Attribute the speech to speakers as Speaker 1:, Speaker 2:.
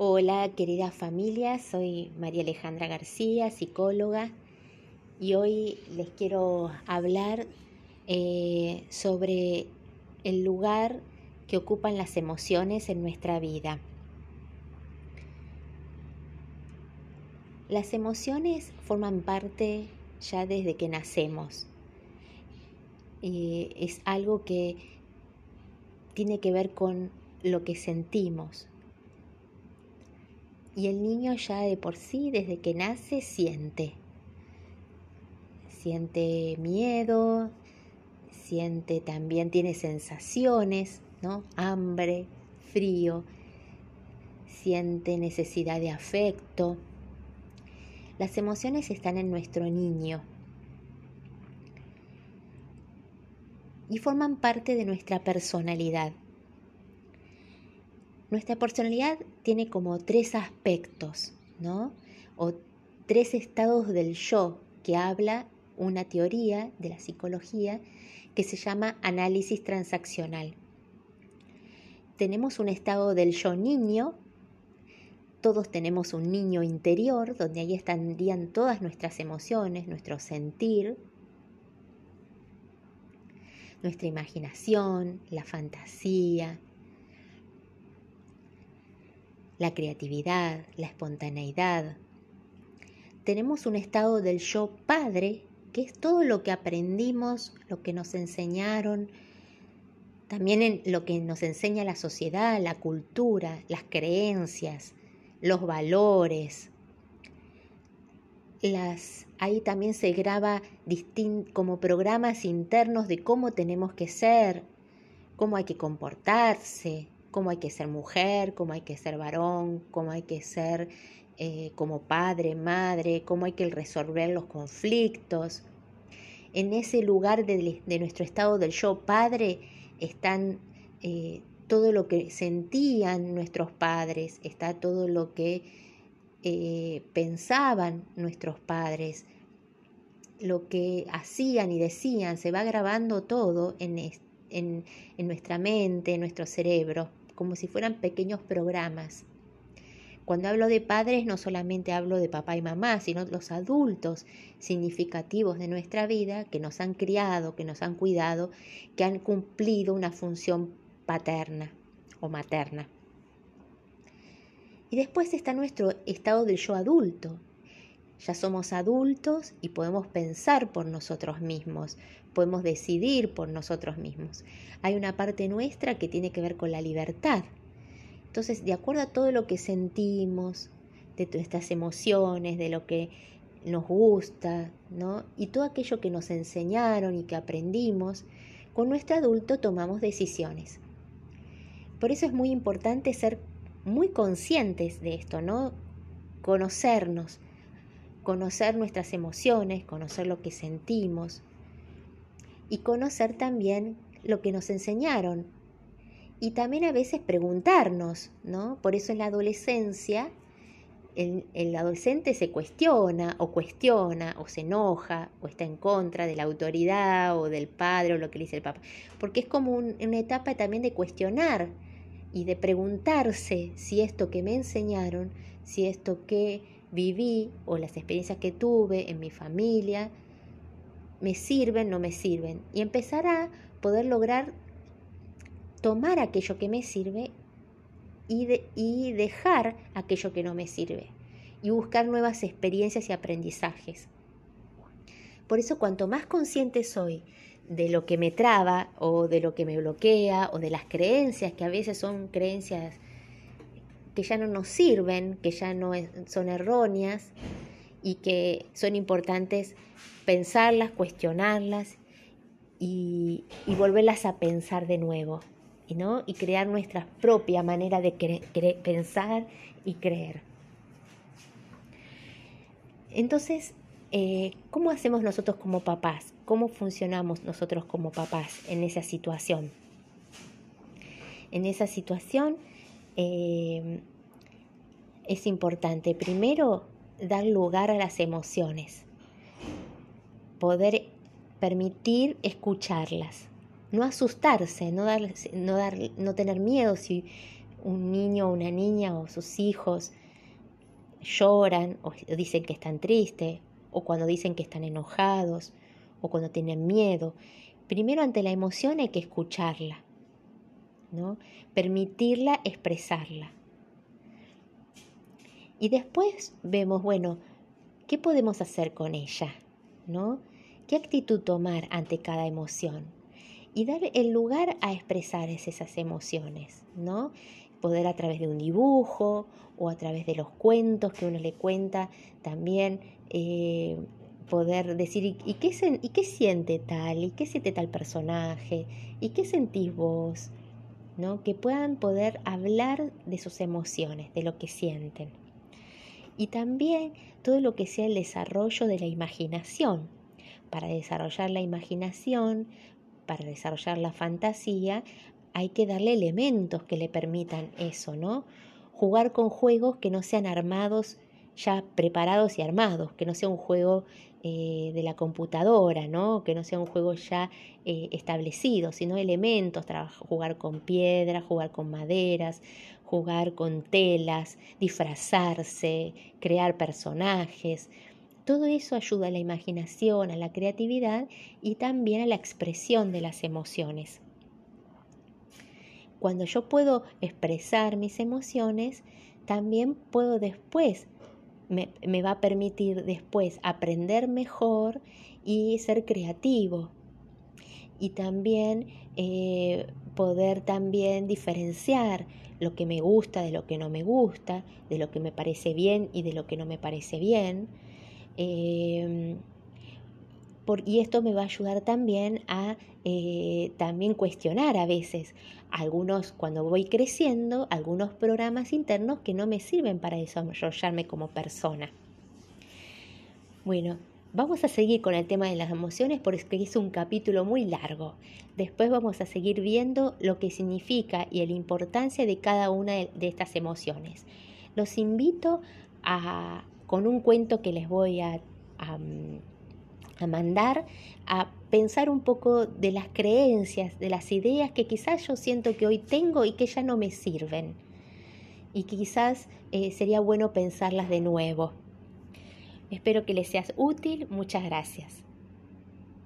Speaker 1: Hola querida familia, soy María Alejandra García, psicóloga, y hoy les quiero hablar eh, sobre el lugar que ocupan las emociones en nuestra vida. Las emociones forman parte ya desde que nacemos. y es algo que tiene que ver con lo que sentimos, y el niño ya de por sí, desde que nace, siente. Siente miedo, siente también, tiene sensaciones, ¿no? Hambre, frío, siente necesidad de afecto. Las emociones están en nuestro niño y forman parte de nuestra personalidad. Nuestra personalidad tiene como tres aspectos, ¿no? O tres estados del yo que habla una teoría de la psicología que se llama análisis transaccional. Tenemos un estado del yo niño, todos tenemos un niño interior donde ahí estarían todas nuestras emociones, nuestro sentir, nuestra imaginación, la fantasía, la creatividad, la espontaneidad. Tenemos un estado del yo padre, que es todo lo que aprendimos, lo que nos enseñaron, también en lo que nos enseña la sociedad, la cultura, las creencias, los valores. Las, ahí también se graba como programas internos de cómo tenemos que ser, cómo hay que comportarse, cómo hay que ser mujer, cómo hay que ser varón, cómo hay que ser eh, como padre, madre, cómo hay que resolver los conflictos. En ese lugar de, nuestro estado del yo padre están eh, todo lo que sentían nuestros padres, está todo lo que eh, pensaban nuestros padres, lo que hacían y decían, se va grabando todo en, en, nuestra mente, en nuestro cerebro como si fueran pequeños programas. Cuando hablo de padres no solamente hablo de papá y mamá, sino los adultos significativos de nuestra vida que nos han criado, que nos han cuidado, que han cumplido una función paterna o materna. Y después está nuestro estado del yo adulto, ya somos adultos y podemos pensar por nosotros mismos, podemos decidir por nosotros mismos. Hay una parte nuestra que tiene que ver con la libertad. Entonces, de acuerdo a todo lo que sentimos, de nuestras emociones, de lo que nos gusta, ¿no? Y todo aquello que nos enseñaron y que aprendimos, con nuestro adulto tomamos decisiones. Por eso es muy importante ser muy conscientes de esto, ¿no? Conocernos, conocer nuestras emociones, conocer lo que sentimos y conocer también lo que nos enseñaron. Y también a veces preguntarnos, ¿no? Por eso en la adolescencia el, adolescente se cuestiona o cuestiona o se enoja o está en contra de la autoridad o del padre o lo que le dice el papá. Porque es como una etapa también de cuestionar y de preguntarse si esto que me enseñaron, si esto que viví o las experiencias que tuve en mi familia me sirven, no me sirven. Y empezar a poder lograr tomar aquello que me sirve y, y dejar aquello que no me sirve. Y buscar nuevas experiencias y aprendizajes. Por eso cuanto más consciente soy de lo que me traba o de lo que me bloquea o de las creencias que a veces son creencias que ya no nos sirven, que ya no son erróneas y que son importantes pensarlas, cuestionarlas y, volverlas a pensar de nuevo, ¿no? y crear nuestra propia manera de pensar y creer. Entonces, eh, ¿cómo hacemos nosotros como papás? ¿Cómo funcionamos nosotros como papás en esa situación? En esa situación eh, es importante primero dar lugar a las emociones, poder permitir escucharlas, no asustarse, no, dar, no, dar, no tener miedo si un niño o una niña o sus hijos lloran o dicen que están tristes o cuando dicen que están enojados o cuando tienen miedo. Primero ante la emoción hay que escucharla, ¿no? Permitirla expresarla. Y después vemos, bueno, ¿qué podemos hacer con ella? ¿No? ¿Qué actitud tomar ante cada emoción? Y dar el lugar a expresar esas emociones, ¿no? Poder a través de un dibujo o a través de los cuentos que uno le cuenta, también eh, poder decir, ¿y qué, ¿y qué siente tal? ¿Y qué siente tal personaje? ¿Y qué sentís vos? Que puedan poder hablar de sus emociones, de lo que sienten y también todo lo que sea el desarrollo de la imaginación. Para desarrollar la imaginación, para desarrollar la fantasía, hay que darle elementos que le permitan eso, ¿no? Jugar con juegos que no sean armados, ya preparados y armados, que no sea un juego eh, de la computadora, ¿no? Que no sea un juego ya eh, establecido, sino elementos, jugar con piedra, jugar con maderas, jugar con telas, disfrazarse, crear personajes. Todo eso ayuda a la imaginación, a la creatividad y también a la expresión de las emociones. Cuando yo puedo expresar mis emociones, también puedo después, me, va a permitir después aprender mejor y ser creativo. Y también eh, poder también diferenciar lo que me gusta de lo que no me gusta, de lo que me parece bien y de lo que no me parece bien. Y esto me va a ayudar también a eh, también cuestionar a veces algunos, cuando voy creciendo, algunos programas internos que no me sirven para desarrollarme como persona. Bueno, Vamos a seguir con el tema de las emociones porque es un capítulo muy largo. Después vamos a seguir viendo lo que significa y la importancia de cada una de estas emociones. Los invito a, con un cuento que les voy a, mandar, a pensar un poco de las creencias, de las ideas que quizás yo siento que hoy tengo y que ya no me sirven. Y quizás eh, sería bueno pensarlas de nuevo. Espero que les seas útil. Muchas gracias.